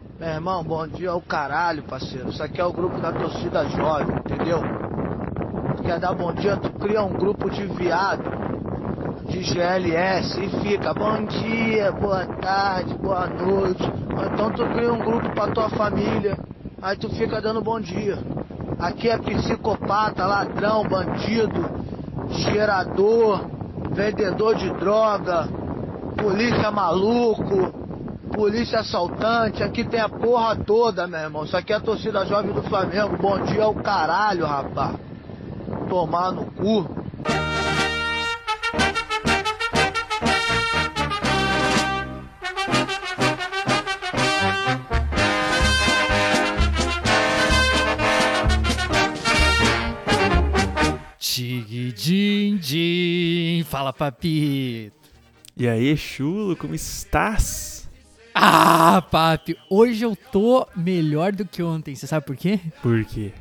Meu irmão, bom dia ao caralho, parceiro. Isso aqui é o grupo da torcida jovem, entendeu? Tu quer dar bom dia, tu cria um grupo de viado, de GLS, e fica bom dia, boa tarde, boa noite. Então tu cria um grupo pra tua família, aí tu fica dando bom dia. Aqui é psicopata, ladrão, bandido, gerador, vendedor de droga, polícia maluco, polícia assaltante, aqui tem a porra toda, meu irmão. Isso aqui é a torcida jovem do Flamengo. Bom dia ao caralho, rapaz. Tomar no cu. Tiguidim, fala papito. E aí, chulo, como estás? Ah, papi, hoje eu tô melhor do que ontem. Você sabe por quê? Por quê?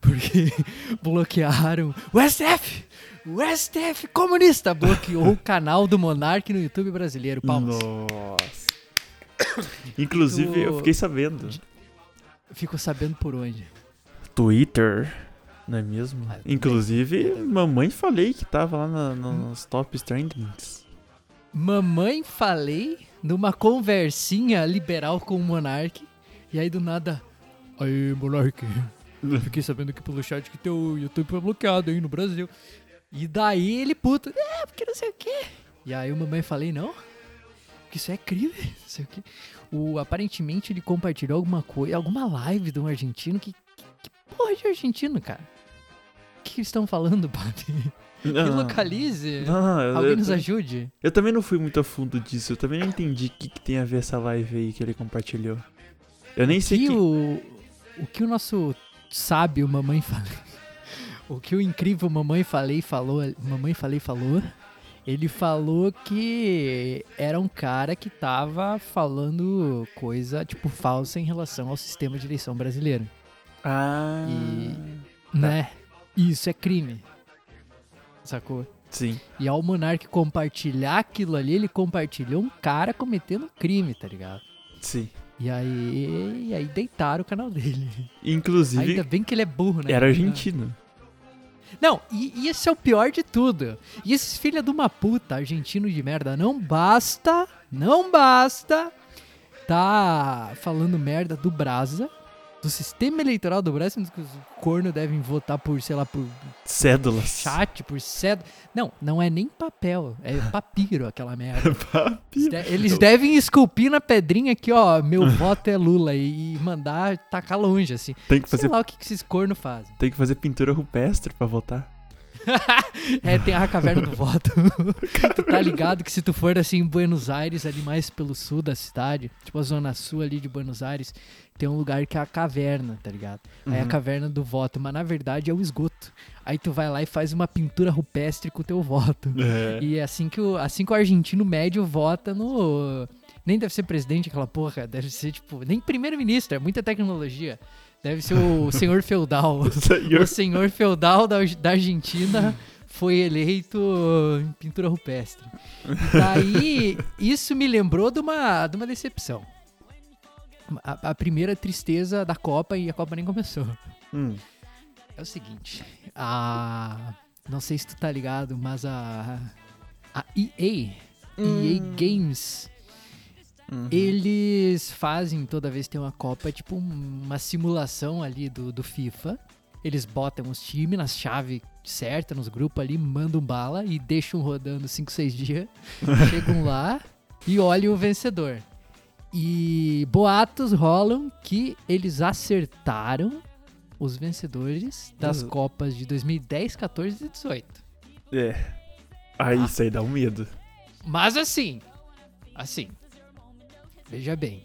Porque bloquearam o STF. O STF comunista bloqueou o canal do Monark no YouTube brasileiro. Palmas. Nossa. Inclusive, Tu- eu fiquei sabendo. Ficou sabendo por onde? Twitter, não é mesmo? Ah, Inclusive, mamãe falei que tava lá na- na- nos top trendings. Mamãe falei numa conversinha liberal com o Monark. E aí do nada. Aí, Monark. Fiquei sabendo aqui pelo chat que teu YouTube foi bloqueado aí no Brasil. E daí ele puto. É, porque não sei o quê. E aí o mamãe falei, não. Que isso é crime. Não sei o quê. O, aparentemente ele compartilhou alguma coisa, alguma live de um argentino. Que, que, que porra de argentino, cara? O que, que eles estão falando, Papi? Me localize. Não, Alguém eu- nos ajude. eu também não fui muito a fundo disso. Eu também não entendi o que, que tem a ver essa live aí que ele compartilhou. Eu nem sei que o, o que o nosso sábio mamãe falei, o que o incrível mamãe falei falou, mamãe falei falou, ele falou que era um cara que tava falando coisa tipo falsa em relação ao sistema de eleição brasileiro, Ah. E- né? Isso é crime. Sacou? Sim. E ao Monark compartilhar aquilo ali, ele compartilhou um cara cometendo crime, tá ligado? Sim. E aí, e aí deitaram o canal dele. Inclusive, Ainda bem que ele é burro, né? era argentino. Não, e, e esse é o pior de tudo. E esses filha de uma puta, argentino de merda, não basta, não basta tá falando merda do Brasa, do sistema eleitoral do sendo que os cornos devem votar por, sei lá, por Cédulas. chat, por cedo. Não, não é nem papel, é papiro aquela merda. Papiro. De- Eles devem esculpir na pedrinha aqui, ó, meu voto é Lula, e, mandar tacar longe, assim. Tem que Sei fazer, lá o que, que esses cornos fazem. tem que fazer pintura rupestre pra votar. É, tem a caverna do voto. tu tá ligado que se tu for assim em Buenos Aires, ali mais pelo sul da cidade, tipo a zona sul ali de Buenos Aires, tem um lugar que é a caverna, tá ligado? Aí é a Uhum. caverna do voto, mas na verdade é o esgoto. Aí tu vai lá e faz uma pintura rupestre com o teu voto. É. E é assim que o, assim que o argentino médio vota no. Nem deve ser presidente aquela porra, deve ser tipo. Nem primeiro-ministro, é muita tecnologia. Deve ser o senhor feudal. Senhor- O senhor feudal da, da Argentina foi eleito em pintura rupestre. E daí, isso me lembrou de uma, de uma decepção. A, a primeira tristeza da Copa e a Copa nem começou. Hum. É o seguinte, a... Não sei se tu tá ligado, mas a... A EA, EA Games, Uhum. eles fazem, toda vez que tem uma Copa, tipo uma simulação ali do, do FIFA. Eles botam os times nas chaves certas, nos grupos ali, mandam bala e deixam rodando 5, 6 dias. chegam lá e olham o vencedor. E boatos rolam que eles acertaram os vencedores das Uhum. Copas de 2010, 14 e 18. É. Aí isso aí dá um medo. Mas assim, assim, veja bem,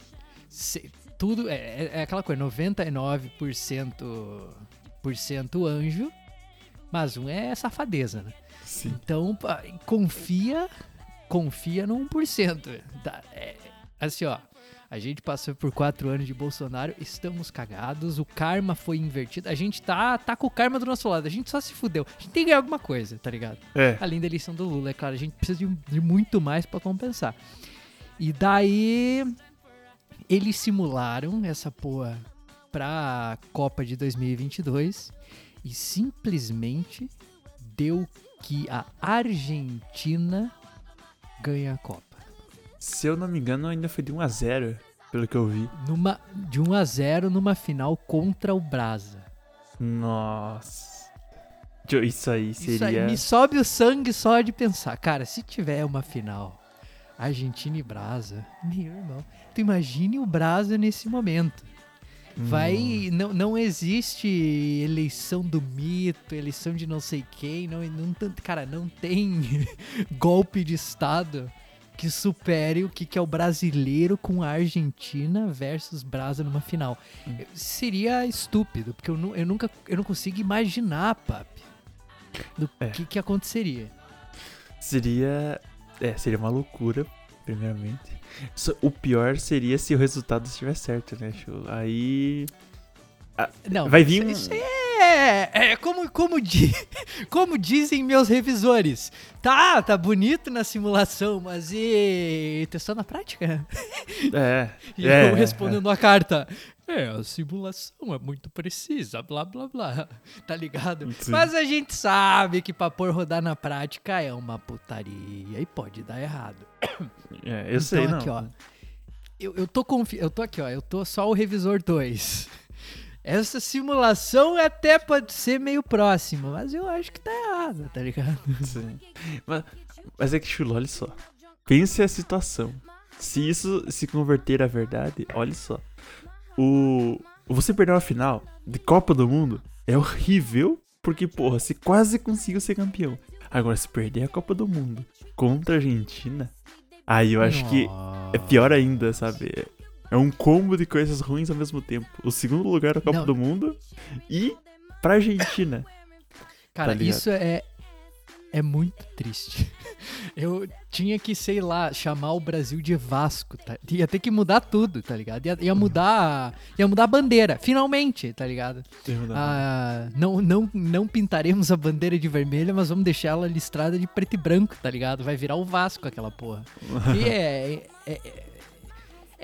se- tudo é, é- é aquela coisa, 99% por cento anjo, mas um é safadeza, né? Sim. Então, confia, confia no 1%. Tá, é, assim, ó, a gente passou por quatro anos de Bolsonaro, estamos cagados, o karma foi invertido, a gente tá, tá com o karma do nosso lado, a gente só se fudeu. A gente tem que ganhar alguma coisa, tá ligado? É. além da eleição do Lula, é claro, a gente precisa de, de muito mais pra compensar. E daí eles simularam essa porra pra Copa de 2022 e simplesmente deu que a Argentina ganha a Copa. Se eu não me engano, ainda foi de 1 a 0 pelo que eu vi. Numa, de 1 a 0 numa final contra o Brasa. Nossa. Isso aí seria. Isso aí me sobe o sangue só de pensar. Cara, se tiver uma final Argentina e Brasa, meu irmão, tu imagine o Brasa nesse momento. Vai, não, não existe eleição do mito, eleição de não sei quem, não, não, cara, não tem golpe de estado que supere o que, que é o brasileiro com a Argentina versus Brasa numa final. Eu- Seria estúpido, porque eu, eu nunca, eu não consigo imaginar, papi, do É. que, que aconteceria. Seria. É, seria uma loucura, primeiramente. O pior seria se o resultado estiver certo, né, Chu? Aí. Não, Vai vir isso, isso é, é como, como, di, como dizem meus revisores. Tá, tá bonito na simulação, mas e testou na prática? É. E é, eu respondendo a carta. É, a simulação é muito precisa, blá blá blá. Tá ligado? Sim. Mas a gente sabe que pra pôr rodar na prática é uma putaria e pode dar errado. É, eu sei, então, não. aqui, ó. Eu, eu tô confi... Eu tô aqui, ó. Eu tô só o revisor 2. Essa simulação até pode ser meio próxima, mas eu acho que tá errado, tá ligado? Sim. Mas, mas é que, Chulo, olha só. Pense a situação. Se isso se converter à verdade, olha só. O. Você perder uma final de Copa do Mundo é horrível, porque, porra, você quase conseguiu ser campeão. Agora, se perder a Copa do Mundo contra a Argentina, aí eu acho que é pior ainda, sabe? É um combo de coisas ruins ao mesmo tempo. O segundo lugar da Copa Não. do Mundo e pra Argentina. Cara, tá isso é. É muito triste. Eu tinha que, sei lá, chamar o Brasil de Vasco, tá? Ia ter que mudar tudo, tá ligado? Ia, ia mudar. Ia mudar a bandeira, finalmente, tá ligado? Ah, não, não, não pintaremos a bandeira de vermelha, mas vamos deixar ela listrada de preto e branco, tá ligado? Vai virar o Vasco aquela porra. E é, é, é,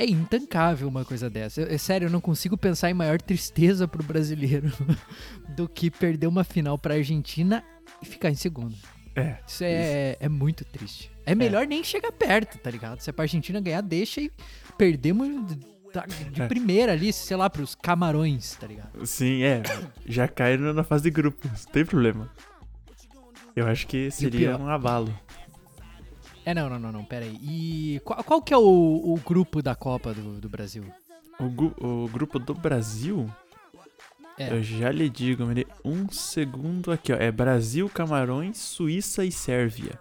é intancável uma coisa dessa. Eu- é sério, eu não consigo pensar em maior tristeza pro brasileiro do que perder uma final pra Argentina e ficar em segundo. É. Isso é, é muito triste. É melhor nem chegar perto, tá ligado? Se é pra Argentina ganhar, deixa e perdemos de É. primeira ali, sei lá, pros camarões, tá ligado? Sim, é. Já cai na fase de grupos, não tem problema. Eu acho que seria um abalo. É, não, não, não, não, pera aí. E qual, qual que é o, o grupo da Copa do, do Brasil? O, o grupo do Brasil, É. eu já lhe digo, me dê um segundo aqui, ó. É Brasil, Camarões, Suíça e Sérvia.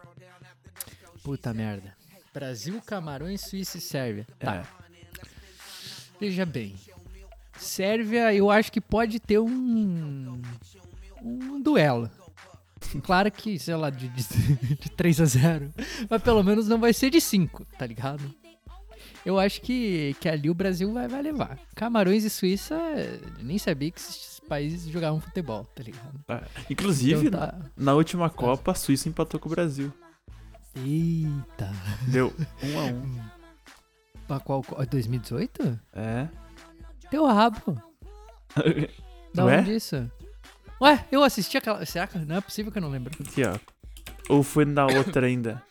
Puta merda. Brasil, Camarões, Suíça e Sérvia. Tá, É. veja bem. Sérvia, eu acho que pode ter um. Um duelo. Claro que, sei lá, de, de, de 3 a 0 Mas pelo menos não vai ser de 5, tá ligado? Eu acho que, que ali o Brasil vai, vai levar. Camarões e Suíça, nem sabia que esses países jogavam futebol, tá ligado? Ah, Inclusive, Então tá. na última Copa, a Suíça empatou com o Brasil. Eita. Deu um a um. Pra qual? qual- 2018? É. Teu rabo. Da Ué? onde isso? Ué, eu assisti aquela. Será que não é possível que eu não lembro? Aqui, ó. Ou foi na outra ainda?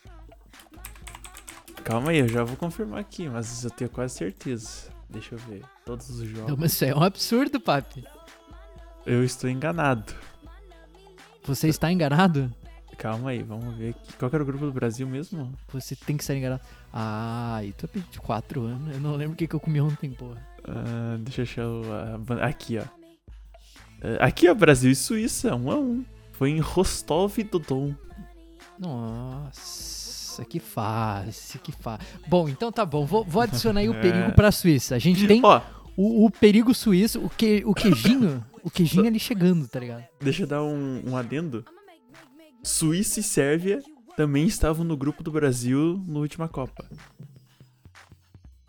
Calma aí, eu já vou confirmar aqui, mas eu tenho quase certeza. Deixa eu ver. Todos os jogos. Não, mas isso é um absurdo, papi. Eu estou enganado. Você está enganado? Calma aí, vamos ver aqui. Qual era o grupo do Brasil mesmo? Você tem que estar enganado. Ah, e tu é de 4 anos. Eu não lembro o que, que eu comi ontem, porra. Ah, deixa eu achar o. a aqui, ó. Ah, aqui, ó, Brasil e Suíça, um a um. Foi em Rostov do Don. Nossa, que fácil, que fácil. Bom, então tá bom. Vou, vou adicionar aí o É. perigo pra Suíça. A gente tem Ó, o, o perigo suíço, o, que, o queijinho. O queijinho ali chegando, tá ligado? deixa eu dar um, um adendo. Suíça e Sérvia também estavam no grupo do Brasil na última Copa.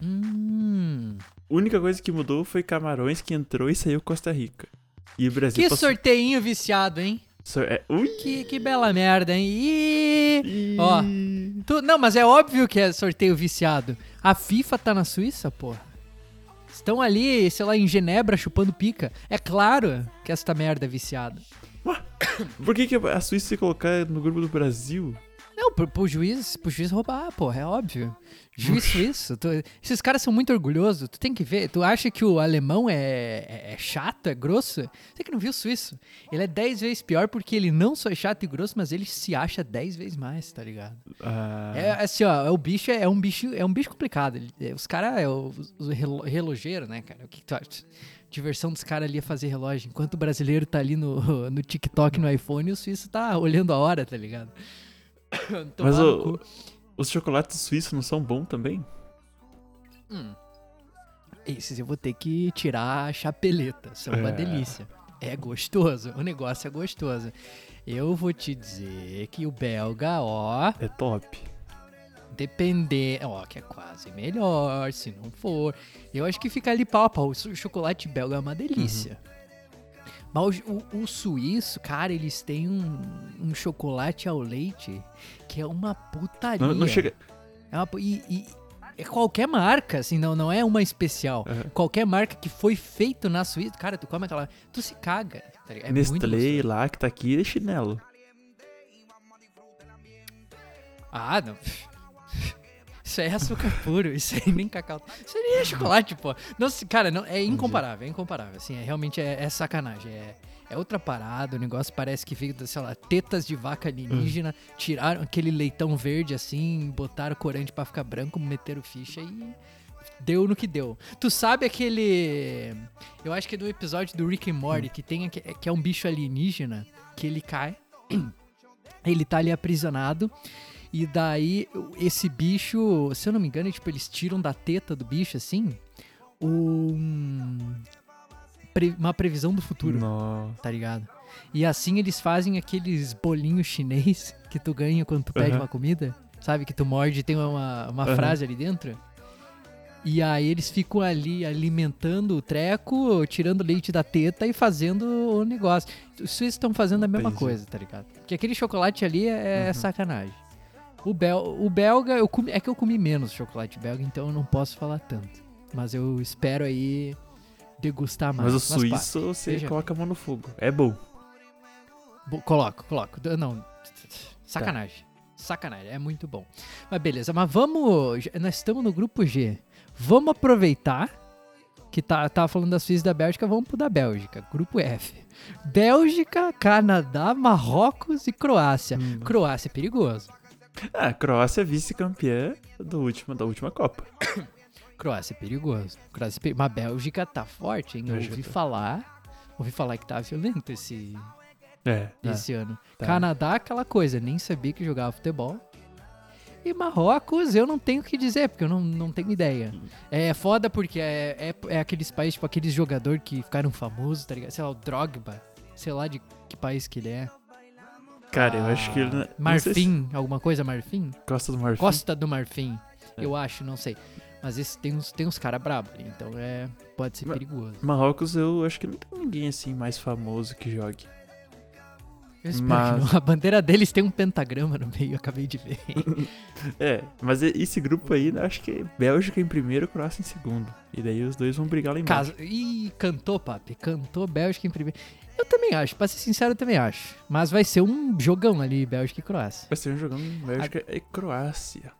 Hum. A única coisa que mudou foi Camarões que entrou e saiu Costa Rica. E o Brasil Que passou- sorteinho viciado, hein? Sor- é! Que, que bela merda, hein? Ih, Ih. Ó. tu- não, mas é óbvio que é sorteio viciado. A FIFA tá na Suíça, porra. Estão ali, sei lá, em Genebra chupando pica. É claro que essa merda é viciada. Por que, que a Suíça se colocar no grupo do Brasil? Não, pro, pro juiz, pro juiz roubar, porra, é óbvio. Juiz suíço. tu- esses caras são muito orgulhosos. Tu tem que ver. Tu acha que o alemão é, é, é chato, é grosso? Você que não viu o suíço. Ele é 10 vezes pior porque ele não só é chato e grosso, mas ele se acha 10 vezes mais, tá ligado? Ah, É assim, ó, é o bicho é, um bicho, é um bicho complicado. Ele- é, os caras é o, os relo- relojeiro, né, cara? O que, que tu acha? Diversão dos caras ali é fazer relógio. Enquanto o brasileiro tá ali no, no TikTok, no iPhone, o suíço tá olhando a hora, tá ligado? Mas o- os chocolates suíços não são bons também? Hum. Esses eu vou ter que tirar a chapeleta. São uma É. delícia. É gostoso. O negócio é gostoso. Eu vou te dizer que o belga, ó, É top. depender. Ó, que é quase melhor, se não for. Eu acho que fica ali pau a pau. O cho- chocolate belga é uma delícia. Mas o, o- suíço, cara, eles têm um, um chocolate ao leite que é uma putaria. Não, não chega. É uma e, e é qualquer marca, assim, não, não é uma especial. Aham. Qualquer marca que foi feito na Suíça, cara, tu come aquela. Tu se caga. Tá é Nestlé lá que tá aqui é chinelo. Ah, não. Isso aí é açúcar puro, isso aí nem cacau. Isso aí nem é chocolate, pô. Nossa, cara, não, é incomparável, é incomparável. Assim, é, realmente é, é sacanagem. É, é outra parada, o negócio parece que veio, sei lá, tetas de vaca alienígena, tiraram aquele leitão verde assim, botaram corante pra ficar branco, meteram ficha e deu no que deu. Tu sabe aquele. Eu acho que é do episódio do Rick and Morty, que tem que é um bicho alienígena, que ele cai. Ele tá ali aprisionado. E daí, esse bicho, se eu não me engano, é, tipo, eles tiram da teta do bicho, assim, um, pre- uma previsão do futuro, Nossa. tá ligado? E assim eles fazem aqueles bolinhos chinês que tu ganha quando tu pede Aham. uma comida, sabe? Que tu morde e tem uma, uma Aham. frase ali dentro. E aí eles ficam ali alimentando o treco, tirando leite da teta e fazendo o negócio. Os suíços estão fazendo a mesma coisa, tá ligado? Porque aquele chocolate ali é, é Uhum. sacanagem. O, bel, o belga, eu comi, é que eu comi menos chocolate belga, então eu não posso falar tanto. Mas eu espero aí degustar mais. Mas o pá, suíço você seja- coloca a mão no fogo. É bom. Bo- Coloco, coloco. Não, sacanagem. Sacanagem, é muito bom. Mas beleza, mas vamos. Nós estamos no grupo G. Vamos aproveitar que tá, tava falando das Suíça e da Bélgica, vamos pro da Bélgica. Grupo F. Bélgica, Canadá, Marrocos e Croácia. Hum. Croácia é perigoso. Ah, a Croácia é vice-campeã do último, da última Copa. Croácia é perigoso. Croácia é Mas a Bélgica tá forte, hein? Eu ouvi tá. falar. Ouvi falar que tá violento esse, É. esse ano. tá. Canadá, aquela coisa, nem sabia que jogava futebol. E Marrocos, eu não tenho o que dizer, porque eu não, não tenho ideia. É foda porque é, é, é aqueles países, tipo, aqueles jogadores que ficaram famosos, tá ligado? Sei lá, o Drogba. Sei lá de que país que ele é. Cara, eu acho que ele. sei se- Marfim, alguma coisa Marfim? Costa do Marfim. Costa do Marfim. É. Eu acho, não sei. Mas esse, tem uns, tem uns caras brabos então é, pode ser Mas- perigoso. Marrocos, eu acho que não tem ninguém assim mais famoso que jogue. Eu espero mas- que não. A bandeira deles tem um pentagrama no meio, eu acabei de ver. É, mas esse grupo aí, eu acho que é Bélgica em primeiro, Croácia em segundo. E daí os dois vão brigar lá embaixo. Caso... Ih, cantou, papi. Cantou Bélgica em primeiro. Eu também acho, pra ser sincero, eu também acho. Mas vai ser um jogão ali, Bélgica e Croácia. Vai ser um jogando Bélgica e Croácia.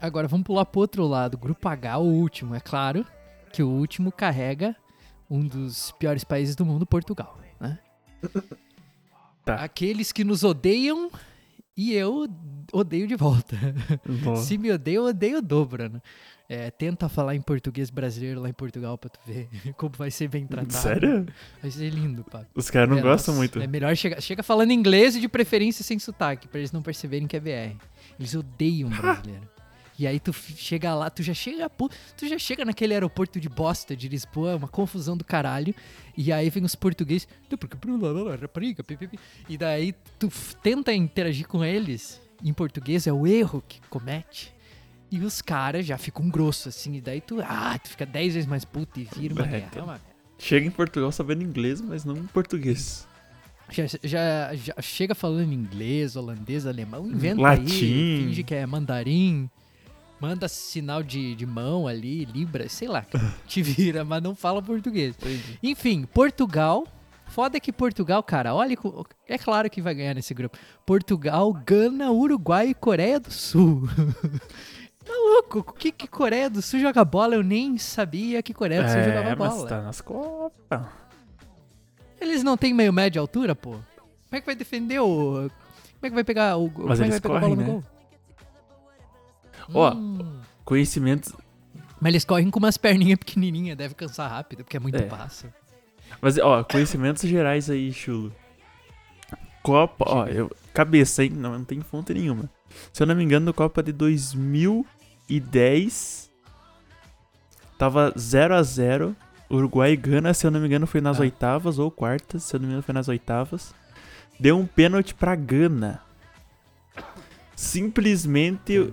Agora vamos pular pro outro lado. Grupo H, o último. É claro que o último carrega um dos piores países do mundo, Portugal. Né? Tá. Aqueles que nos odeiam e eu odeio de volta. Bom, Se me odeia, eu odeio o dobro, né? É, tenta falar em português brasileiro lá em Portugal pra tu ver como vai ser bem tratado. Sério? Vai ser lindo, pá. Os caras não É, gostam nossa, muito. É melhor chegar chega falando inglês e de preferência sem sotaque, pra eles não perceberem que é BR. Eles odeiam brasileiro. E aí tu chega lá, tu já chega, tu já chega naquele aeroporto de bosta de Lisboa, uma confusão do caralho. E aí vem os portugueses, e daí tu tenta interagir com eles em português, é o erro que comete. E os caras já ficam grossos assim, e daí tu, ah, tu fica dez vezes mais puto e vira uma guerra. então. É uma Chega em Portugal sabendo inglês, mas não em português. Já, já, já chega falando inglês, holandês, alemão, inventa Latim. aí, finge que é mandarim. Manda sinal de, de mão ali, Libra, sei lá, te vira, mas não fala português. Enfim, Portugal. Foda que Portugal, cara, olha, é claro que vai ganhar nesse grupo. Portugal, Gana, Uruguai e Coreia do Sul. tá louco? O que que Coreia do Sul joga bola? Eu nem sabia que Coreia do Sul jogava É, mas bola. tá nas copas. Eles não têm meio médio altura, pô? Como é que vai defender o. Como é que vai pegar o. como é que eles vai pegar a correm, bola no né? gol? Ó, Hum. Conhecimentos. Mas eles correm com umas perninhas pequenininhas, deve cansar rápido, porque é muito É. passo. Mas, ó, conhecimentos gerais aí, chulo. Copa, ó, eu, cabeça, hein? Não, não tem fonte nenhuma. Se eu não me engano, Copa de 2010 tava 0 a 0 Uruguai e Gana, se eu não me engano, foi nas Ah. oitavas ou quartas. Se eu não me engano, foi nas oitavas. Deu um pênalti pra Gana. Simplesmente.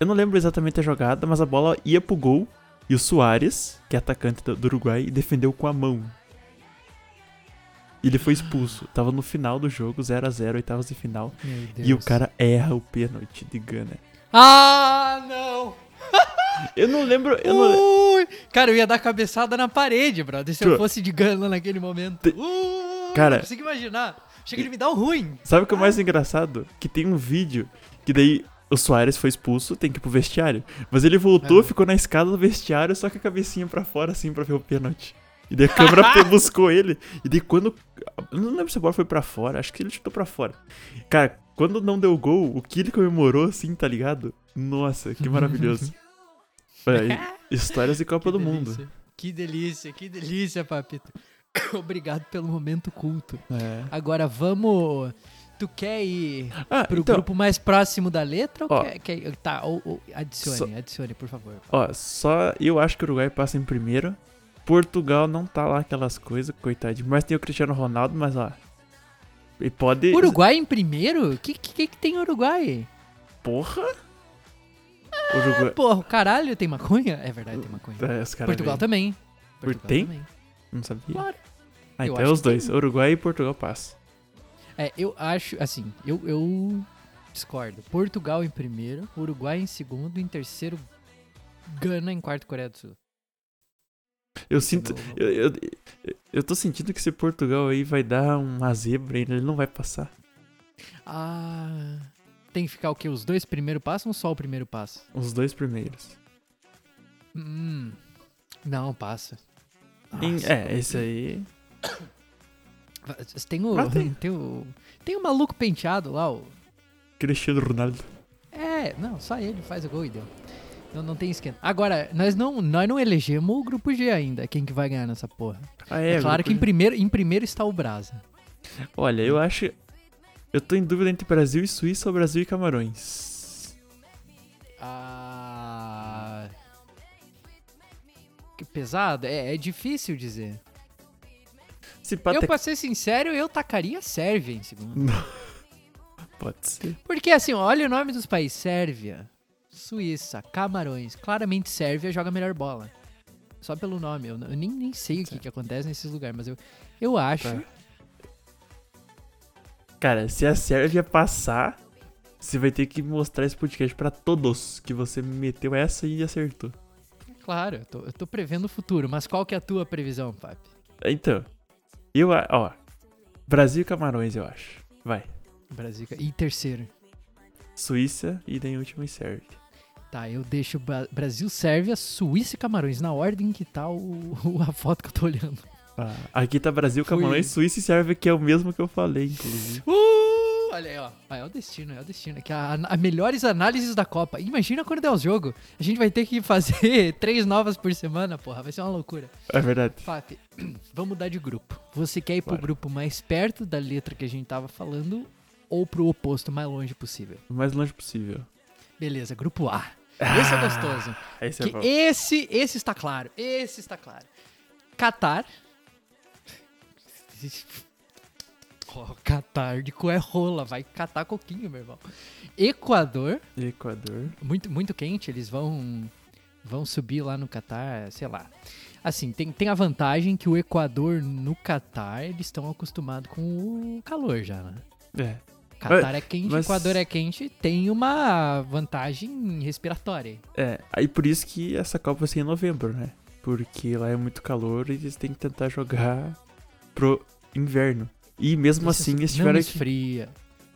Eu não lembro exatamente a jogada, mas a bola ia pro gol. E o Soares, que é atacante do Uruguai, defendeu com a mão. E ele foi expulso. Tava no final do jogo, 0 a 0 oitavas de final. E o cara erra o pênalti de Gana. Ah, não! Eu não lembro. Eu não, Ui! Cara, eu ia dar cabeçada na parede, brother, se eu fosse de Gana naquele momento. Te- Ui, Cara- Não consigo imaginar. Chega de me dar um ruim. Sabe o que é o mais engraçado? Que tem um vídeo que daí o Soares foi expulso, tem que ir pro vestiário. Mas ele voltou, É. ficou na escada do vestiário, só com a cabecinha pra fora, assim, pra ver o pênalti. E daí a câmera buscou ele. E daí quando. Eu não lembro se a bola foi pra fora, acho que ele chutou pra fora. Cara, quando não deu gol, o que ele comemorou, assim, tá ligado? Nossa, que maravilhoso. Aí, histórias de Copa Que do Mundo. delícia. Que delícia, que delícia, papito. Obrigado pelo momento culto. É. Agora vamos. Tu quer ir Ah, pro então, grupo mais próximo da letra ou Ó. quer, quer- Tá, ou, ou- adicione, Só- adicione, por favor. Ó, só eu acho que o Uruguai passa em primeiro. Portugal não tá lá aquelas coisas, coitadinho. Mas tem o Cristiano Ronaldo, mas ó. E pode. Uruguai em primeiro? O que, que, que tem Uruguai? Porra! Uruguai. Porra, caralho tem maconha? É verdade, tem maconha. É, Portugal vêm. também. Por- Portugal tem? também. Não sabia? Claro. Ah, Eu então é os dois. tem. Uruguai e Portugal passam. É, eu acho, assim, eu, eu discordo. Portugal em primeiro, Uruguai em segundo, em terceiro, Gana em quarto, Coreia do Sul. Eu sinto. Eu, eu, eu tô sentindo que esse Portugal aí vai dar uma zebra ainda, ele não vai passar. Ah. Tem que ficar o quê? Os dois primeiro passam ou só o primeiro passa? Os dois primeiros. Hum. Não, passa. Nossa, é, esse aí. Tem o, Ah, tem. tem o. Tem o maluco penteado lá, o. Cristiano Ronaldo. É, não, só ele faz o gol e deu. Não, não tem esquema. Agora, nós não, nós não elegemos o grupo G ainda, quem que vai ganhar nessa porra. Ah, É, é, claro que em primeiro, em primeiro está o Brasa. Olha, eu acho. Eu tô em dúvida entre Brasil e Suíça ou Brasil e Camarões. Ah. Que pesado? É, é difícil dizer. Se Eu, pra ser sincero, eu tacaria Sérvia em segundo. Pode ser. Porque assim, olha o nome dos países: Sérvia, Suíça, Camarões. Claramente Sérvia joga melhor bola. Só pelo nome. Eu, eu nem, nem sei o que, que acontece nesses lugares, mas eu, eu acho. Tá. Cara, se a Sérvia passar, você vai ter que mostrar esse podcast pra todos que você meteu essa e acertou. Claro, eu tô, eu tô prevendo o futuro, mas qual que é a tua previsão, Papi? Então, eu, ó, Brasil e Camarões, eu acho. Vai. Brasil. E terceiro. Suíça e daí em último e Sérvia. Tá, eu deixo Brasil, Sérvia, Suíça e Camarões, na ordem que tá o, a foto que eu tô olhando. Ah, aqui tá Brasil, Fui. Camarões, Suíça e Sérvia, que é o mesmo que eu falei, inclusive. Uh, olha aí, ó. Ah, é o destino, é o destino. Que a, a melhores análises da Copa. Imagina quando der o jogo. A gente vai ter que fazer três novas por semana, porra. Vai ser uma loucura. É verdade. Papi, vamos mudar de grupo. Você quer ir pro Bora. grupo mais perto da letra que a gente tava falando ou pro oposto, mais longe possível? O mais longe possível. Beleza, grupo A. Esse é gostoso. Esse é esse, esse está claro. Esse está claro. Catar. Oh, Catar de cu é rola, vai catar coquinho, meu irmão. Equador, Equador. muito, muito quente, eles vão vão subir lá no Catar, sei lá. Assim, tem, tem a vantagem que o Equador no Catar, eles estão acostumados com o calor já, né? É. Catar é quente, mas- Equador é quente, tem uma vantagem respiratória. É, aí por isso que essa Copa vai ser em novembro, né? Porque lá é muito calor e eles têm que tentar jogar pro inverno. E mesmo Isso assim eles tiveram que. esfria.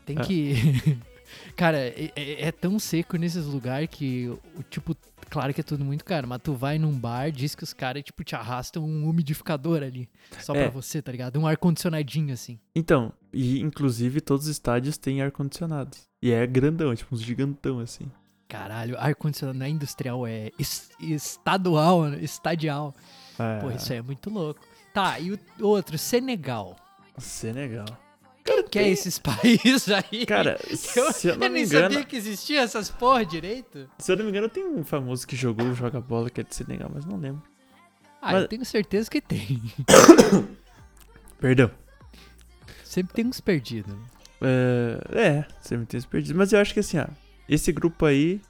Tem É. que. Cara, é, é- é tão seco nesses lugares que, o tipo, claro que é tudo muito caro, mas tu vai num bar, diz que os caras, tipo, te arrastam um umidificador ali. Só É. pra você, tá ligado? Um ar-condicionadinho, assim. Então, e inclusive todos os estádios têm ar-condicionado. E é grandão, é tipo uns gigantão assim. Caralho, ar-condicionado não é industrial, é es- estadual, né? estadial. É, Pô, isso aí é muito louco. Tá, e o outro, Senegal. Senegal. Quem que é esses países aí? Cara, eu, se eu não eu me nem engano. sabia que existia essas porra direito. Se eu não me engano, tem um famoso que jogou joga bola que é de Senegal, mas não lembro. Ah, Mas- eu tenho certeza que tem. Perdão. Sempre tem uns perdidos. É, é, sempre tem esse perdido. Mas eu acho que assim, ó, esse grupo aí,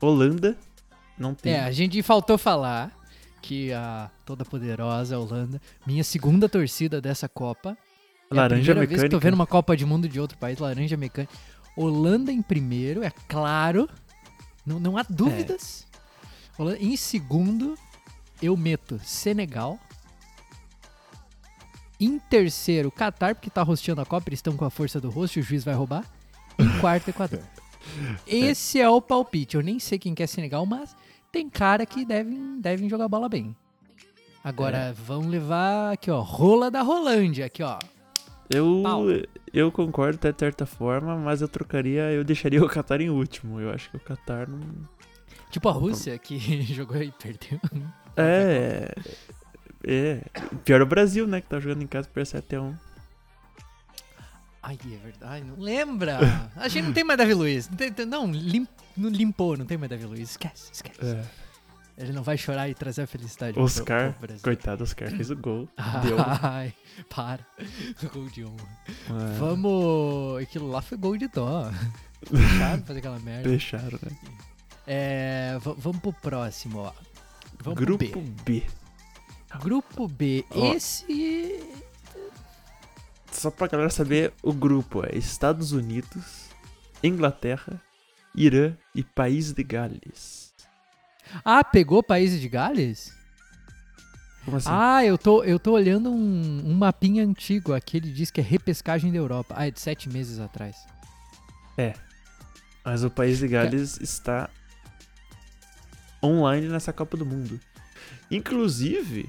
Holanda, não tem. É, a gente faltou falar que a toda poderosa Holanda, minha segunda torcida dessa Copa. É Laranja a primeira vez que mecânica. tô vendo uma Copa de Mundo de outro país, laranja mecânica. Holanda em primeiro, é claro. Não, não há dúvidas. Holanda- Em segundo, eu meto Senegal. Em terceiro, Qatar, porque tá rosteando a Copa, eles estão com a força do host, o juiz vai roubar. Em quarto, Equador. Esse é o palpite. Eu nem sei quem que é Senegal, mas tem cara que devem, devem jogar bola bem. Agora, É. vamos levar aqui, ó, rola da Rolândia, aqui, ó. Eu, eu concordo até de certa forma, mas eu trocaria, eu deixaria o Qatar em último. Eu acho que o Qatar não. Tipo a Rússia, que jogou e perdeu. É. É. Pior o Brasil, né? Que tá jogando em casa por 7x1. Ai, é verdade, não lembra. A gente não tem mais Davi Luiz. Não, tem- não, não limpou, não tem mais Davi Luiz. Esquece, esquece. É. Ele não vai chorar e trazer a felicidade pro- Oscar, pro Brasil. coitado, Oscar fez o gol. Deu. Ai, para. Gol de honra. É, Vamos. Aquilo lá foi gol de dó. Deixaram fazer aquela merda. Deixaram, né? É, vamos pro próximo, ó. Vamos pro Grupo B. B. Grupo B. Ó. Esse. Só pra galera saber, o grupo é Estados Unidos, Inglaterra, Irã e País de Gales. Ah, pegou Países de Gales? Como assim? Ah, eu tô, eu tô olhando um, um mapinha antigo. Aqui ele diz que é repescagem da Europa. Ah, é de sete meses atrás. Mas o País de Gales está online nessa Copa do Mundo. Inclusive,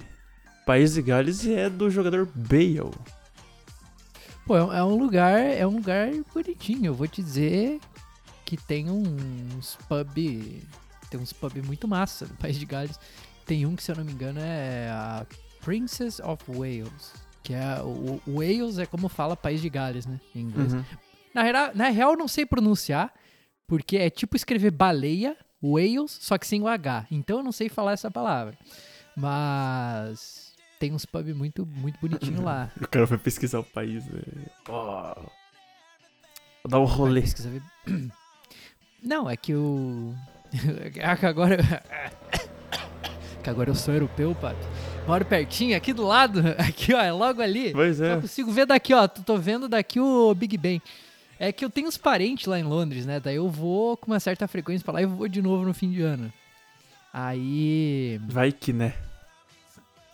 País de Gales é do jogador Bale. Pô, é, um- é um lugar, é um lugar bonitinho. Eu vou te dizer que tem uns pub, tem uns pub muito massa no País de Gales. Tem um que, se eu não me engano, é a Princess of Wales. Que é o, o Wales é como fala País de Gales, né? Em inglês. Uhum. Na, real, na real, eu não sei pronunciar, porque é tipo escrever baleia, Wales, só que sem o H. Então eu não sei falar essa palavra. Mas tem uns pub muito, muito bonitinho lá. O cara foi pesquisar o país. Né? Ó. Vou dar um rolê. Pesquisa ver- Não, é que o. que agora. que agora eu sou europeu, papi. Moro pertinho, aqui do lado. Aqui, ó, é logo ali. Pois é. Eu consigo ver daqui, ó. Tô, vendo daqui o Big Ben. É que eu tenho uns parentes lá em Londres, né? Daí eu vou com uma certa frequência pra lá e vou de novo no fim de ano. Aí. Vai que, né?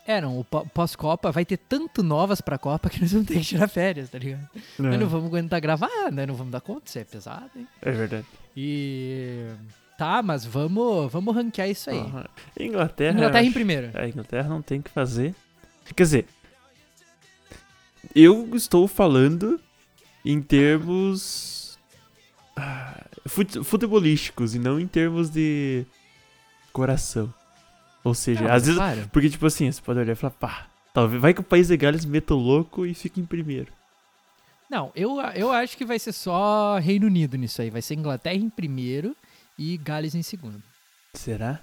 É, não, o pó- pós-Copa vai ter tanto novas pra Copa que nós vamos ter que tirar férias, tá ligado? Nós não vamos aguentar gravar, nós não vamos dar conta, isso é pesado, hein? É verdade. E. Tá, mas vamos, vamos ranquear isso aí. Aham. Inglaterra. Inglaterra em primeiro. A Inglaterra não tem o que fazer. Quer dizer, eu estou falando em termos ah, fute- futebolísticos e não em termos de coração. Ou seja, Não, às vezes. claro. Porque, tipo assim, você pode olhar e falar, pá, talvez vai que o país de Gales meta o louco e fique em primeiro. Não, eu, eu acho que vai ser só Reino Unido nisso aí. Vai ser Inglaterra em primeiro e Gales em segundo. Será?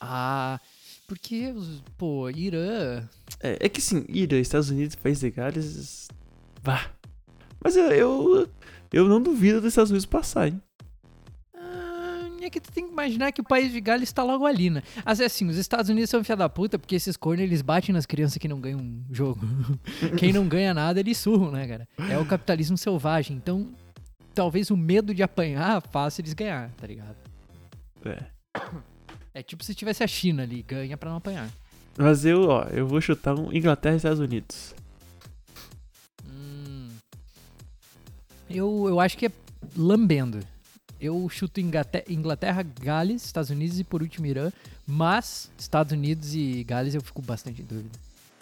Ah, porque, pô, Irã. É, é que sim, Irã, Estados Unidos, país de Gales. Vá. Mas eu, eu, eu não duvido dos Estados Unidos passar, hein? Ah, é que tu tem que imaginar que o país de Gales tá logo ali, né? Assim, assim, os Estados Unidos são filha da puta porque esses cornos eles batem nas crianças que não ganham um jogo. Quem não ganha nada, eles surram, né, cara? É o capitalismo selvagem. Então, talvez o medo de apanhar faça eles ganhar, tá ligado? É. É tipo se tivesse a China ali, ganha pra não apanhar. Mas eu, ó, eu vou chutar um Inglaterra e Estados Unidos. Hum. Eu, eu acho que é lambendo. Eu chuto Inglaterra, Inglaterra, Gales, Estados Unidos e por último Irã. Mas Estados Unidos e Gales eu fico bastante em dúvida.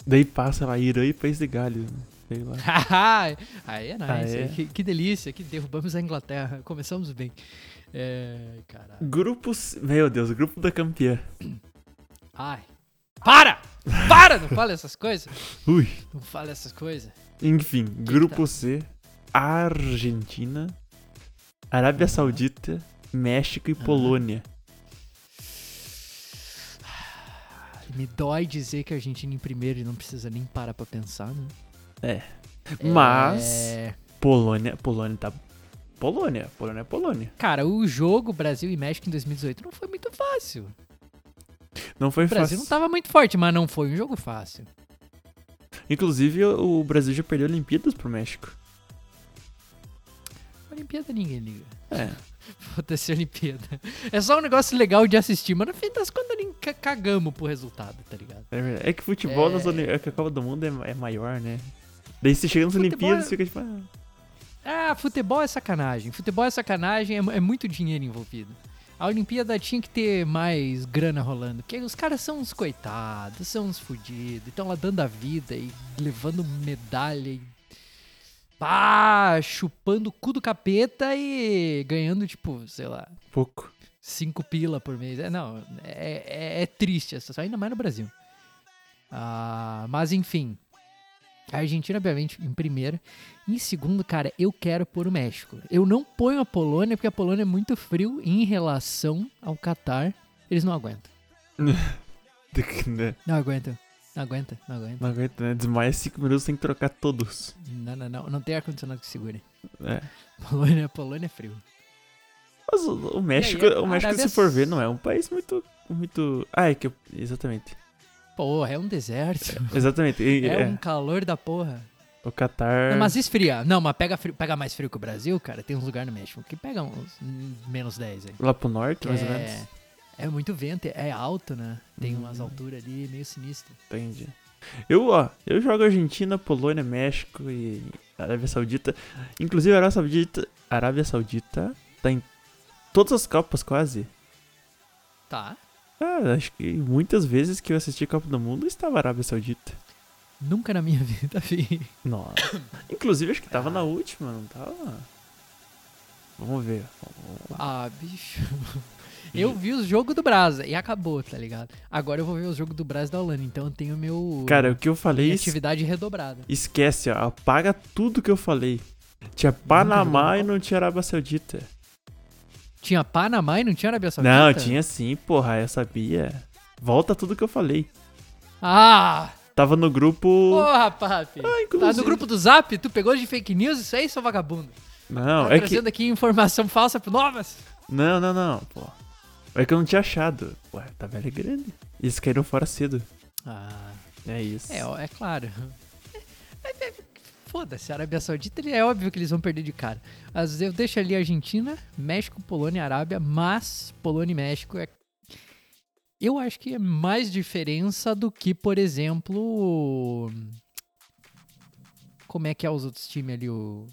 Daí passa lá Irã e País de Gales, né? Sei lá. aí é nice. Ah, é? Que, que delícia. Que derrubamos a Inglaterra. Começamos bem. É, caralho. Grupos. Meu Deus, grupo da campeã. Ai. Para! Para! Não fala essas coisas. Ui. Não fala essas coisas. Enfim, grupo C. Argentina, Arábia Saudita, México e Polônia. Me dói dizer que a Argentina em primeiro e não precisa nem parar pra pensar, né? É. Mas É... Polônia, Polônia tá Polônia, Polônia é Polônia. Cara, o jogo Brasil e México em 2018 não foi muito fácil. Não foi O Brasil fácil. não tava muito forte, mas não foi um jogo fácil. Inclusive o Brasil já perdeu Olimpíadas pro México. Olimpíada ninguém liga. É. Foda-se Olimpíada. É só um negócio legal de assistir, mas no fim das contas nem ca- cagamos pro resultado, tá ligado? É. É que futebol É. nas Oli- é que a Copa do Mundo é, é maior, né? Daí você chega nas Olimpíadas é- fica tipo, ah, Ah, futebol é sacanagem. Futebol é sacanagem, é, é muito dinheiro envolvido. A Olimpíada tinha que ter mais grana rolando. Porque os caras são uns coitados, são uns fudidos. Estão lá dando a vida e levando medalha e. Pá, chupando o cu do capeta e ganhando, tipo, sei lá, pouco. cinco pila por mês. É, não, é, é, é triste essa situação, ainda mais no Brasil. Ah, mas enfim. A Argentina, obviamente, em primeiro. Em segundo, cara, eu quero pôr o México. Eu não ponho a Polônia, porque a Polônia é muito frio em relação ao Catar. Eles não aguentam. Né? Não aguentam. Não aguenta, não aguenta. Não aguenta, né? Desmaia 5 minutos, tem que trocar todos. Não, não, não. Não tem ar-condicionado que segure. É. Polônia, Polônia é frio. Mas o, o México, aí, o México Arábia se for ver, não é um país muito. muito. Ah, é que. eu- Exatamente. Porra, é um deserto. Exatamente. E- É é, um calor da porra. O Qatar. Não, mas esfria. Não, mas pega, frio- pega mais frio que o Brasil, cara. Tem uns lugares no México que pegam uns menos 10 aí. Lá pro norte, Que mais ou é, menos. É muito vento, é alto, né? Tem Hum. umas alturas ali meio sinistras. Entendi. Eu, ó, eu jogo Argentina, Polônia, México e Arábia Saudita. Inclusive, a Arábia Saudita, Arábia Saudita tá em todas as Copas quase. Tá. Ah, acho que muitas vezes que eu assisti Copa do Mundo estava Arábia Saudita. Nunca na minha vida vi. Nossa. Inclusive, acho que tava Ah. na última, não tava? Vamos ver. Ah, bicho. Eu vi os jogos do Brasa e acabou, tá ligado? Agora eu vou ver os jogos do Brasa e da Holanda, então eu tenho meu. Cara, o que eu falei, minha es- atividade redobrada. esquece, ó, apaga tudo que eu falei. Tinha Panamá e não tinha Arábia Saudita. Tinha Panamá e não tinha Arábia Saudita? Não, tinha sim, porra, eu sabia. Volta tudo que eu falei. Ah! Tava no grupo. Porra, papi! Ah, Tá inclusive. no grupo do Zap? Tu pegou de fake news isso aí, seu vagabundo? Não, tá é que. trazendo aqui informação falsa pro Novas? Não, não, não, pô. É que eu não tinha achado. Ué, tá velho é grande. Eles caíram fora cedo. Ah. É isso. É, é claro. É, é, Foda-se, a Arábia Saudita ele- é óbvio que eles vão perder de cara. Às vezes eu deixo ali Argentina, México, Polônia e Arábia, mas Polônia e México é. Eu acho que é mais diferença do que, por exemplo. Como é que é os outros times ali? O,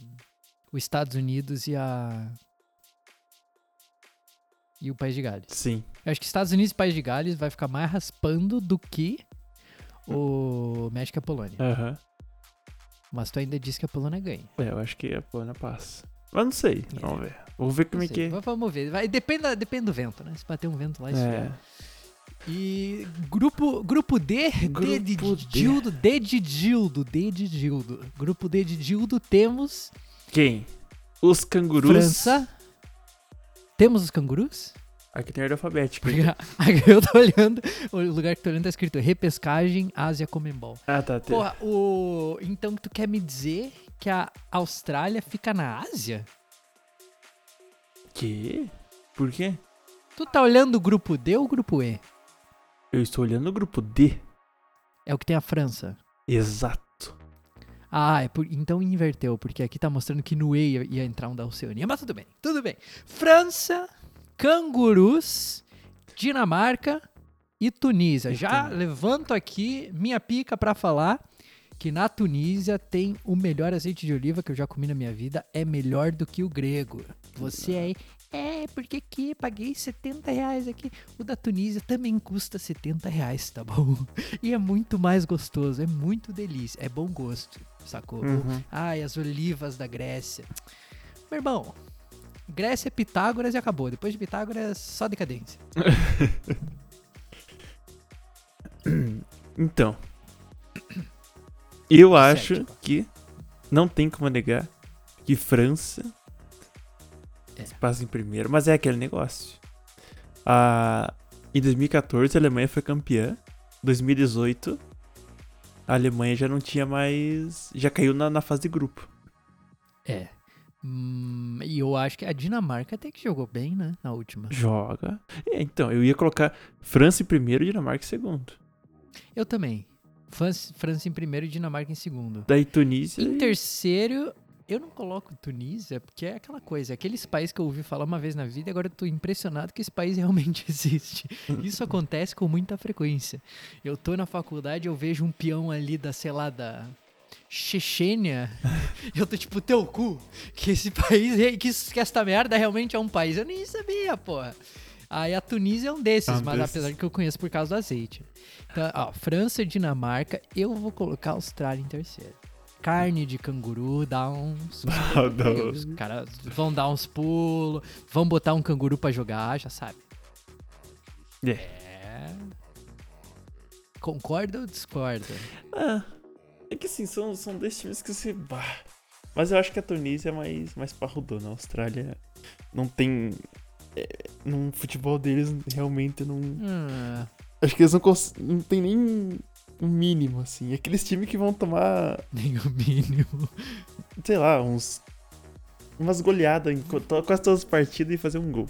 os Estados Unidos e a. E o País de Gales. Sim. Eu acho que Estados Unidos e País de Gales vai ficar mais raspando do que o México e a Polônia. Aham. Mas tu ainda disse que a Polônia ganha. É, eu acho que a Polônia passa. Mas não sei. É. Vamos ver. Vamos ver como é que é. Vamos ver. Vai, depende, depende do vento, né? Se bater um vento lá, isso É. E grupo, grupo D, D de Grupo D. De Gildo, D de Gildo. Grupo D de Gildo, temos Quem? Os cangurus. França. Temos os cangurus? Aqui tem ordem alfabética. Aqui eu tô olhando, o lugar que tô olhando tá escrito repescagem Ásia Comembol. Ah, tá. Porra, o... então tu quer me dizer que a Austrália fica na Ásia? Que? Por quê? Tu tá olhando o grupo D ou o grupo E? Eu estou olhando o grupo D. É o que tem a França. Exato. Ah, é por- então inverteu, porque aqui tá mostrando que no E ia, ia entrar um da Oceania. Mas tudo bem, tudo bem. França, cangurus, Dinamarca e Tunísia. Já levanto aqui minha pica pra falar que na Tunísia tem o melhor azeite de oliva que eu já comi na minha vida. É melhor do que o grego. Você aí. É, porque aqui paguei 70 reais aqui. O da Tunísia também custa 70 reais, tá bom? E é muito mais gostoso, é muito delícia, é bom gosto, sacou? Uhum. Ai, as olivas da Grécia. Meu irmão, Grécia é Pitágoras e acabou. Depois de Pitágoras, só decadência. Então. Eu Certo. acho que não tem como negar que França É. passa em primeiro, mas é aquele negócio. Ah, em 2014 a Alemanha foi campeã. 2018 a Alemanha já não tinha mais. Já caiu na, na fase de grupo. É. Hum, e eu acho que a Dinamarca até que jogou bem, né? Na última. Joga. É, então, eu ia colocar França em primeiro e Dinamarca em segundo. Eu também. França, França em primeiro e Dinamarca em segundo. Daí Tunísia. Em e- terceiro, eu não coloco Tunísia, porque é aquela coisa, aqueles países que eu ouvi falar uma vez na vida e agora eu tô impressionado que esse país realmente existe. Isso acontece com muita frequência. Eu tô na faculdade, eu vejo um peão ali da, sei lá, da Chechênia, eu tô tipo, teu cu, que esse país, que, isso- que esta merda realmente é um país. Eu nem sabia, porra. Aí a Tunísia é um desses, É mas apesar de que eu conheço por causa do azeite. Então, ó, França e Dinamarca, eu vou colocar a Austrália em terceiro. Carne de canguru dá uns. Ah, Os caras vão dar uns pulos, vão botar um canguru pra jogar, já sabe. É. É. Concorda ou discorda? Ah, é que assim, são, são dois times que se. Bah. Mas eu acho que a Tunísia é mais, mais parrudona. A Austrália não tem. É, no futebol deles realmente não. Ah, Acho que eles não, não tem nem um mínimo, assim. Aqueles times que vão tomar, nem o mínimo. sei lá, uns. Umas goleadas em quase todas as partidas e fazer um gol.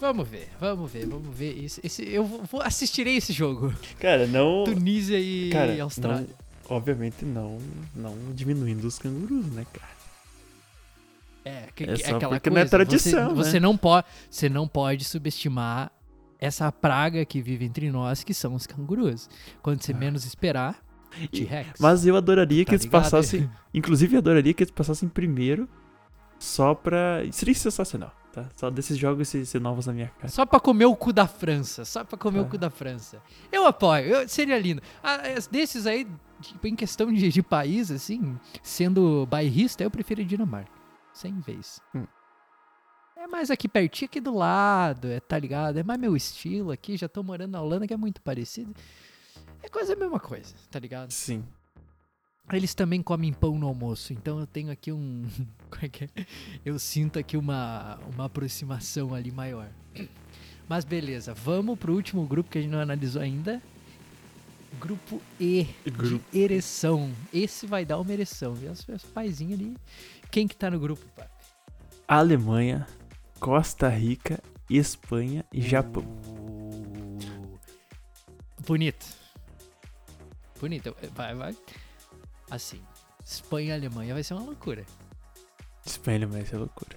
Vamos ver, vamos ver, vamos ver. Esse, esse, eu vou, assistirei esse jogo. Cara, não. Tunísia e Cara, Austrália. não, obviamente não, não diminuindo os cangurus, né, cara? É, que, É que- só aquela porque coisa. não é tradição, você, né? você não pode, você não pode subestimar essa praga que vive entre nós, que são os cangurus. Quando você menos esperar, T-Rex. Mas eu adoraria que Tá eles ligado? passassem. Inclusive, eu adoraria que eles passassem primeiro. Só pra. Seria sensacional, tá? Só desses jogos ser, ser novos na minha cara. Só pra comer o cu da França. Só pra comer o Ah. cu da França. Eu apoio. eu- seria lindo. Ah, es- desses aí, tipo, em questão de, de país, assim, sendo bairrista, eu prefiro a Dinamarca. Sem vez. Hum. É mais aqui pertinho, aqui do lado, é, tá ligado? É mais meu estilo aqui. Já tô morando na Holanda, que é muito parecido. É quase a mesma coisa, tá ligado? Sim. Eles também comem pão no almoço, então eu tenho aqui um. Como é que é? Eu sinto aqui uma, uma aproximação ali maior. Mas beleza, vamos pro último grupo que a gente não analisou ainda. Grupo E Grupo. de ereção. Esse vai dar uma ereção, viu? As, as paizinhas ali. Quem que tá no grupo, pai? Alemanha, Costa Rica, Espanha e Japão. Uh, Bonito. Bonito. Vai, vai. Assim. Espanha e Alemanha vai ser uma loucura. Espanha e Alemanha, isso é loucura.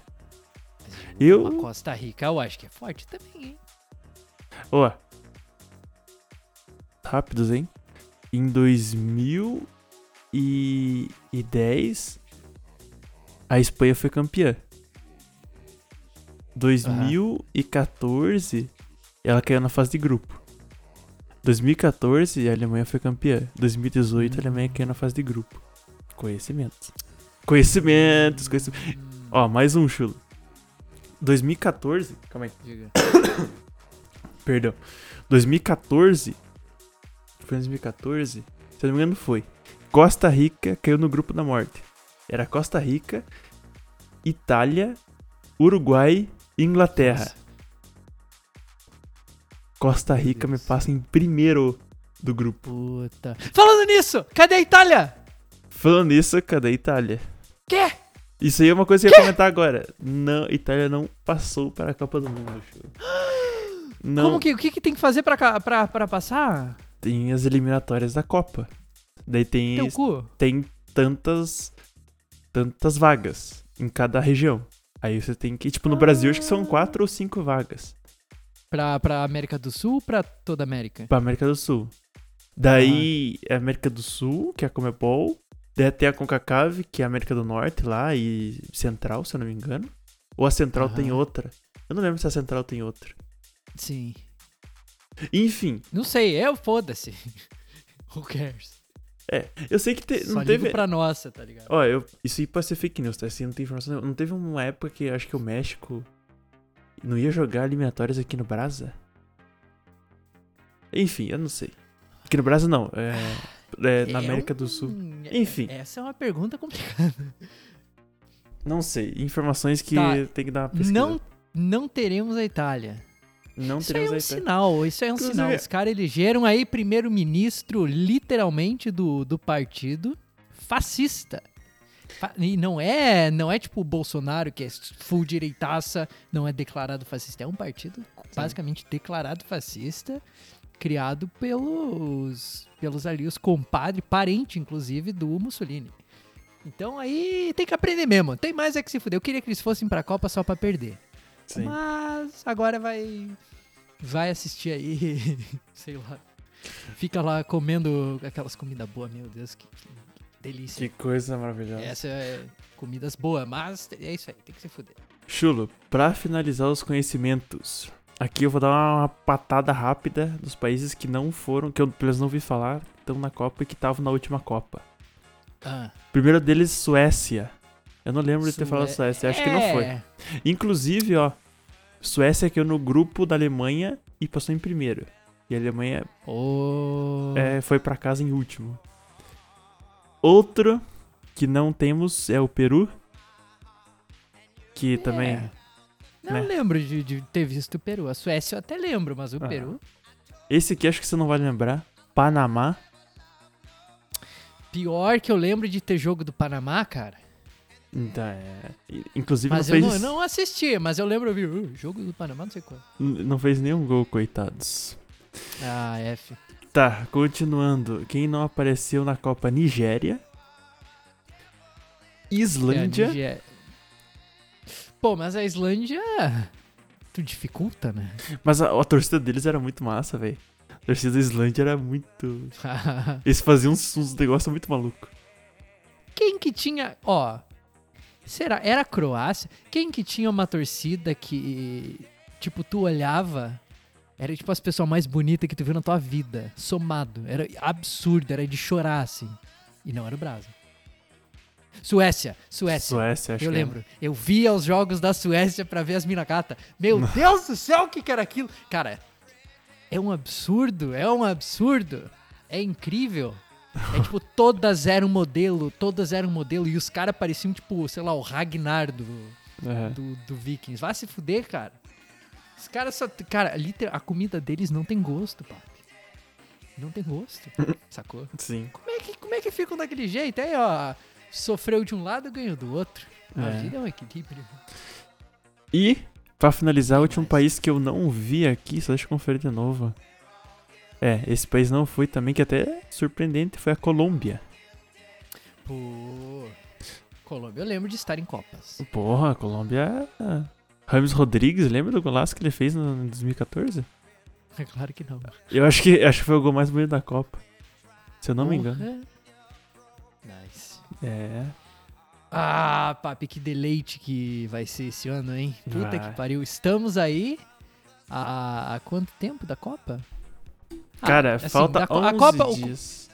Mas Eu- Uma Costa Rica eu acho que é forte também, hein? Ó. Rápidos, hein? Em 2010, a Espanha foi campeã. 2014, ela caiu na fase de grupo. 2014, a Alemanha foi campeã. 2018, a Alemanha caiu na fase de grupo. Conhecimentos. Conhecimentos, conhecimentos. Ó, mais um chulo. 2014, calma aí. Diga. Perdão. 2014. Foi em 2014? Se eu não me engano, foi. Costa Rica caiu no grupo da morte. Era Costa Rica, Itália, Uruguai Inglaterra. Nossa. Costa Rica me passa em primeiro do grupo. Puta. Falando nisso, cadê a Itália? Falando nisso, cadê a Itália? Quê? Isso aí é uma coisa que eu ia comentar agora. Não, Itália não passou para a Copa do Mundo. Não Como que, o que, que tem que fazer pra, pra passar? tem as eliminatórias da Copa. Daí tem tem tantas tantas vagas em cada região. Aí você tem que, tipo, no Brasil acho que são quatro ou cinco vagas Pra, pra América do Sul ou pra toda a América? pra América do Sul. Daí é América do Sul, que é a Comebol. Daí tem a CONCACAF, que é a América do Norte lá e Central, se eu não me engano. Ou a Central tem outra. Eu não lembro se a Central tem outra. Sim. Enfim, Não sei, eu foda-se. Who cares? É. Eu sei que te- Só não ligo teve. pra nossa, tá ligado? Ó, eu, isso aí pode ser fake news, tá? Assim, não tem informação. nenhuma. Não teve uma época que acho que o México não ia jogar eliminatórias aqui no Brasa? Enfim, eu não sei. Aqui no Brasa não, é, é na É América um- do Sul. é- Enfim. Essa é uma pergunta complicada. Não sei, informações que Tá. tem que dar uma pesquisa. Não, não teremos a Itália. Não Isso aí é um a Itália. sinal, isso aí é um Inclusive- sinal. Os caras elegeram aí primeiro-ministro, literalmente, do, do partido fascista. Fa- E não é, não é tipo o Bolsonaro, que é full direitaça, não é declarado fascista. É um partido basicamente declarado fascista, criado pelos, pelos ali, os compadre, parente, inclusive, do Mussolini. Então aí tem que aprender mesmo. Tem mais é que se fuder. Eu queria que eles fossem pra Copa só pra perder. Sim. Mas agora vai. Vai assistir aí. sei lá. Fica lá comendo aquelas comidas boas, meu Deus, que, que delícia. Que coisa maravilhosa. Essa é comidas boas, mas é isso aí, tem que se fuder. Chulo, pra finalizar os conhecimentos, aqui eu vou dar uma patada rápida dos países que não foram, que eu pelo menos não vi falar, que estão na Copa e que estavam na última Copa. Ah, Primeiro deles, Suécia. Eu não lembro de ter Sué- falado Suécia, acho que não foi. é, Inclusive, ó, Suécia caiu no grupo da Alemanha e passou em primeiro. E a Alemanha Ô, é, foi pra casa em último. Outro que não temos é o Peru. Que também. É. Não né? lembro de, de ter visto o Peru. A Suécia eu até lembro, mas o Ah. Peru. Esse aqui acho que você não vai lembrar. Panamá. Pior que eu lembro de ter jogo do Panamá, cara. Então, é, Inclusive Mas não fez, não, eu não assisti, mas eu lembro, eu vi, "Uh, jogo do Panamá, não sei qual. não fez nenhum gol, coitados. Ah, F. Tá, continuando. Quem não apareceu na Copa Nigéria. É, Islândia. Nigé- Pô, mas a Islândia. Tu dificulta, né? Mas a, a torcida deles era muito massa, velho. A torcida da Islândia era muito. Eles faziam uns, uns negócios muito malucos. Quem que tinha. Ó. Será? Era a Croácia? Quem que tinha uma torcida que. Tipo, tu olhava. Era tipo as pessoas mais bonitas que tu viu na tua vida. Somado. Era absurdo, era de chorar, assim. E não era o Brasil. Suécia, Suécia. Suécia, acho eu é. lembro. Eu via os jogos da Suécia pra ver as minacata. Meu Deus do céu, o que, que era aquilo? Cara, é um absurdo, é um absurdo. É incrível. É tipo, todas eram modelo, todas eram modelo. E os caras pareciam, tipo, sei lá, o Ragnar do, É. do, do Vikings. Vai se fuder, cara. Os caras só. Cara, a comida deles não tem gosto, papi. Não tem gosto. Sacou? Sim. Como é, que, como é que ficam daquele jeito? Aí, ó. Sofreu de um lado, ganhou do outro. A É. vida é um equilíbrio. E, pra finalizar, o último país que eu não vi aqui, só deixa eu conferir de novo. É, esse país não foi também, que até é surpreendente, foi a Colômbia. Pô. Colômbia, eu lembro de estar em Copas. Porra, Colômbia. é- Rames Rodrigues, lembra do golaço que ele fez no, em 2014? É claro que não. Eu acho que, acho que foi o gol mais bonito da Copa. Se eu não me engano. Porra. Nice. É. Ah, papi, que deleite que vai ser esse ano, hein? Puta Vai. que pariu. Estamos aí há, há quanto tempo da Copa? Ah, Cara, assim, falta Co- 11 a Copa, o- dias.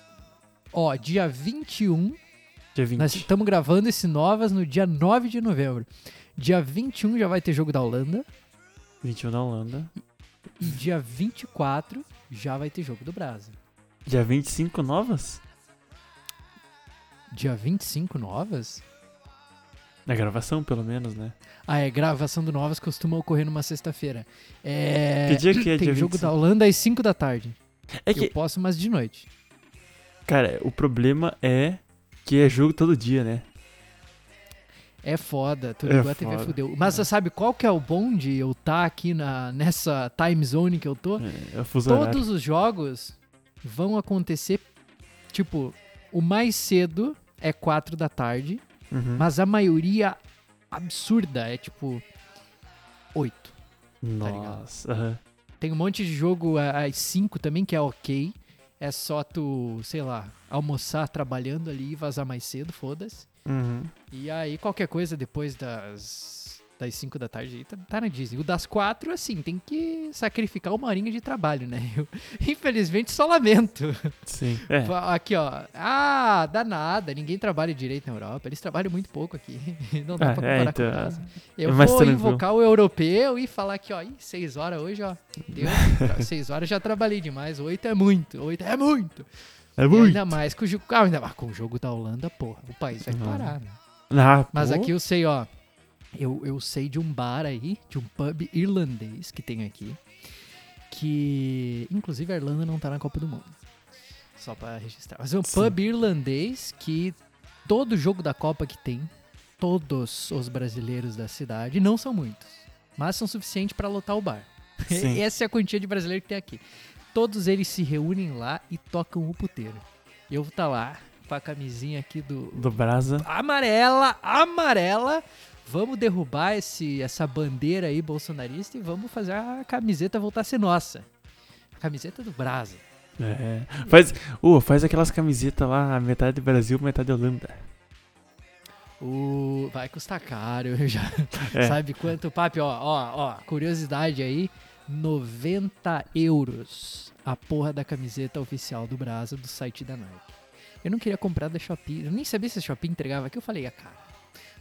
Ó, dia 21 Dia 20. Nós estamos gravando esse Novas no dia 9 de novembro. Dia 21 já vai ter jogo da Holanda. 21 da Holanda. E dia 24 já vai ter jogo do Brasil. Dia 25 novas? Dia 25 Novas? Na gravação, pelo menos, né? Ah, é, gravação do Novas costuma ocorrer numa sexta-feira. É, Que dia que é tem dia jogo 25? da Holanda às 5 da tarde. É que, Eu posso, mas de noite. cara, o problema é que é jogo todo dia, né? É foda, tu É ligou a TV foda. fudeu. Mas você sabe qual que é o bom de eu estar aqui na, nessa time zone que eu tô? É, é. Todos os jogos vão acontecer, tipo, o mais cedo é 4 da tarde, Uhum. mas a maioria absurda é tipo 8. Nossa. aham. Tem um monte de jogo às 5 também que é ok. É só tu, sei lá, almoçar trabalhando ali e vazar mais cedo, foda-se. Uhum. E aí qualquer coisa depois das das 5 da tarde aí tá, tá na Disney. O das 4, assim, tem que sacrificar uma horinha de trabalho, né? Eu, infelizmente, só lamento. Sim. É. Aqui, ó. Ah, dá nada. Ninguém trabalha direito na Europa. Eles trabalham muito pouco aqui. Não dá Ah, pra é, comparar então, com Brasil. Eu é vou tranquilo. invocar o europeu e falar aqui, ó. Ih, 6 horas hoje, ó. Deu. 6 horas já trabalhei demais. 8 é muito. 8 é muito. É E muito. ainda mais com o jogo. Ah, ainda mais com o jogo da Holanda, porra. O país vai Não. parar, né? Ah, Mas pô. aqui eu sei, ó. Eu, eu sei de um bar aí, de um pub irlandês que tem aqui. Que. Inclusive a Irlanda não tá na Copa do Mundo. Só pra registrar. Mas é um Sim. pub irlandês que todo jogo da Copa que tem, todos os brasileiros da cidade, não são muitos, mas são suficientes pra lotar o bar. Sim. Essa é a quantia de brasileiro que tem aqui. Todos eles se reúnem lá e tocam o puteiro. Eu vou estar lá com a camisinha aqui do, Do Brasa. amarela, amarela. Vamos derrubar esse, essa bandeira aí bolsonarista e vamos fazer a camiseta voltar a ser nossa. Camiseta do Brasa. É. Faz, uh, faz aquelas camisetas lá, metade Brasil, metade Holanda. O... Vai custar caro, já. É. Sabe quanto, papi? Ó, ó, ó, curiosidade aí: 90 euros a porra da camiseta oficial do Brasa do site da Nike. Eu não queria comprar da Shopee, eu nem sabia se a Shopee entregava aqui. Eu falei, ah, cara,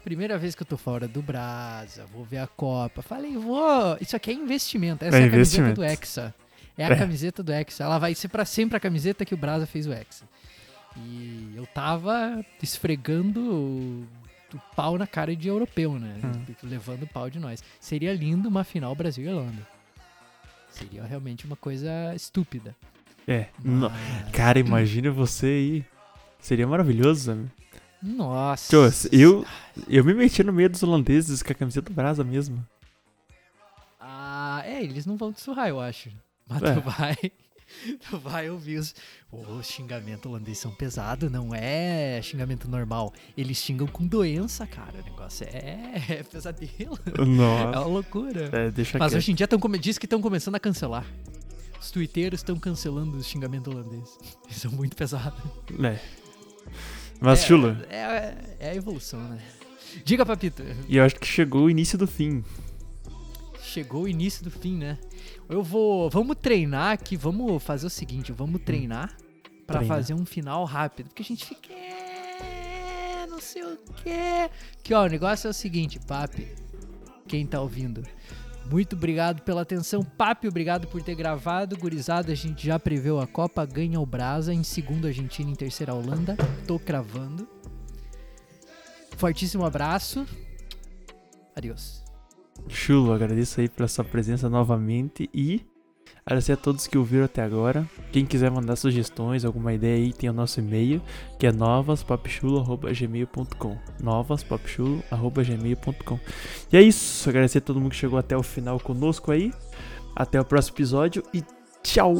primeira vez que eu tô fora do Brasa, vou ver a Copa. Falei, vou. Isso aqui é investimento. Essa É é, a camiseta do Hexa. É a É. camiseta do Hexa. Ela vai ser pra sempre a camiseta que o Brasa fez o Hexa. E eu tava esfregando o, o pau na cara de europeu, né? Hum. Levando o pau de nós. Seria lindo uma final Brasil e Irlanda. Seria realmente uma coisa estúpida. É. Mas- Cara, imagina você aí. Seria maravilhoso, sabe? Nossa. Tio, eu, eu me meti no meio dos holandeses com a camiseta do Brasa mesmo. Ah, é, eles não vão te surrar, eu acho. Mas É. tu vai. Tu vai ouvir os. Os xingamentos holandeses são pesados, não é xingamento normal. Eles xingam com doença, cara. O negócio é, é pesadelo. É Nossa. uma loucura. É, deixa Mas quieto. hoje em dia tão diz que estão começando a cancelar. Os twitteiros estão cancelando os xingamentos holandeses. Eles são muito pesados. É. Mas, é, Chula, É, é a evolução, né? Diga, Papito. e eu acho que chegou o início do fim. Chegou o início do fim, né? Eu vou. Vamos treinar aqui, vamos fazer o seguinte, vamos treinar pra Treinar. fazer um final rápido. Porque a gente fica. "É, Não sei o quê. Que ó, o negócio é o seguinte, Papi. Quem tá ouvindo? Muito obrigado pela atenção. Papi, obrigado por ter gravado. Gurizada, a gente já preveu a Copa, ganha o Brasa. Em segundo, Argentina, em terceira, Holanda. Tô cravando. Fortíssimo abraço. Adeus. Chulo, agradeço aí pela sua presença novamente e agradecer a todos que ouviram até agora. Quem quiser mandar sugestões, alguma ideia aí, tem o nosso e-mail, que é novaspopchulo.gmail.com novaspopchulo.gmail.com E é isso, agradecer a todo mundo que chegou até o final conosco aí. Até o próximo episódio e tchau!